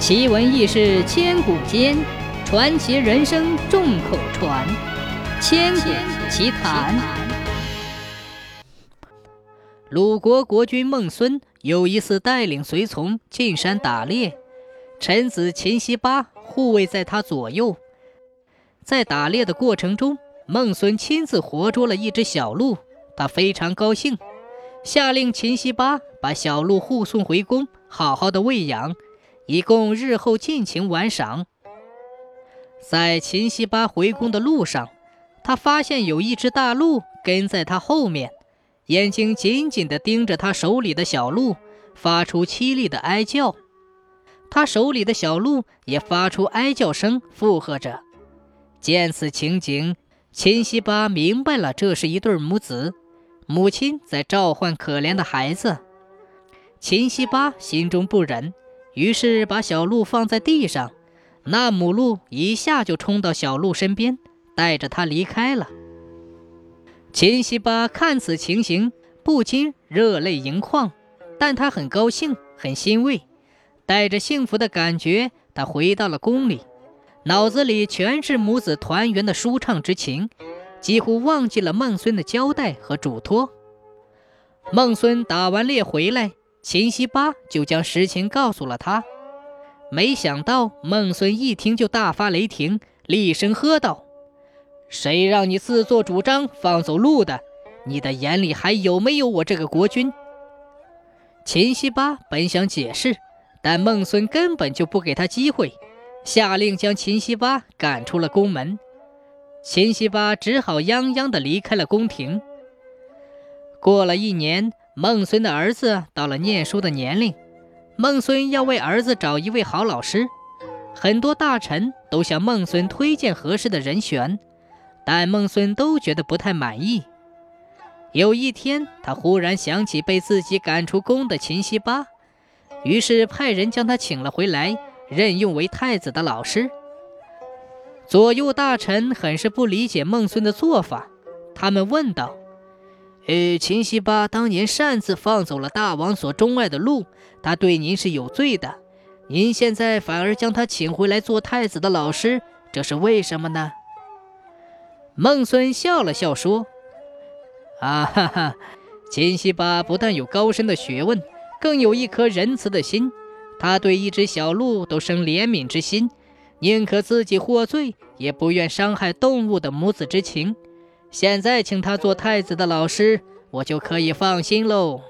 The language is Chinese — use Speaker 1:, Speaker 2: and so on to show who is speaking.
Speaker 1: 奇闻异事千古间，传奇人生众口传。千古奇谈。鲁国国君孟孙有一次带领随从进山打猎，臣子秦西巴护卫在他左右。在打猎的过程中，孟孙亲自活捉了一只小鹿，他非常高兴，下令秦西巴把小鹿护送回宫，好好的喂养。以供日后尽情玩赏。在秦西巴回宫的路上，他发现有一只大鹿跟在他后面，眼睛紧紧地盯着他手里的小鹿，发出凄厉的哀叫。他手里的小鹿也发出哀叫声，附和着。见此情景，秦西巴明白了，这是一对母子，母亲在召唤可怜的孩子。秦西巴心中不忍。于是把小鹿放在地上，那母鹿一下就冲到小鹿身边，带着它离开了。秦西巴看此情形，不禁热泪盈眶，但他很高兴，很欣慰，带着幸福的感觉，他回到了宫里，脑子里全是母子团圆的舒畅之情，几乎忘记了孟孙的交代和嘱托。孟孙打完猎回来。秦西巴就将实情告诉了他，没想到孟孙一听就大发雷霆，厉声喝道：“谁让你自作主张放走鹿的？你的眼里还有没有我这个国君？”秦西巴本想解释，但孟孙根本就不给他机会，下令将秦西巴赶出了宫门。秦西巴只好泱泱地离开了宫廷。过了一年。孟孙的儿子到了念书的年龄，孟孙要为儿子找一位好老师，很多大臣都向孟孙推荐合适的人选，但孟孙都觉得不太满意。有一天，他忽然想起被自己赶出宫的秦西巴，于是派人将他请了回来，任用为太子的老师。左右大臣很是不理解孟孙的做法，他们问道。呃，秦西巴当年擅自放走了大王所钟爱的鹿，他对您是有罪的。您现在反而将他请回来做太子的老师，这是为什么呢？孟孙笑了笑说：“啊哈哈，秦西巴不但有高深的学问，更有一颗仁慈的心。他对一只小鹿都生怜悯之心，宁可自己获罪，也不愿伤害动物的母子之情。”现在请他做太子的老师，我就可以放心喽。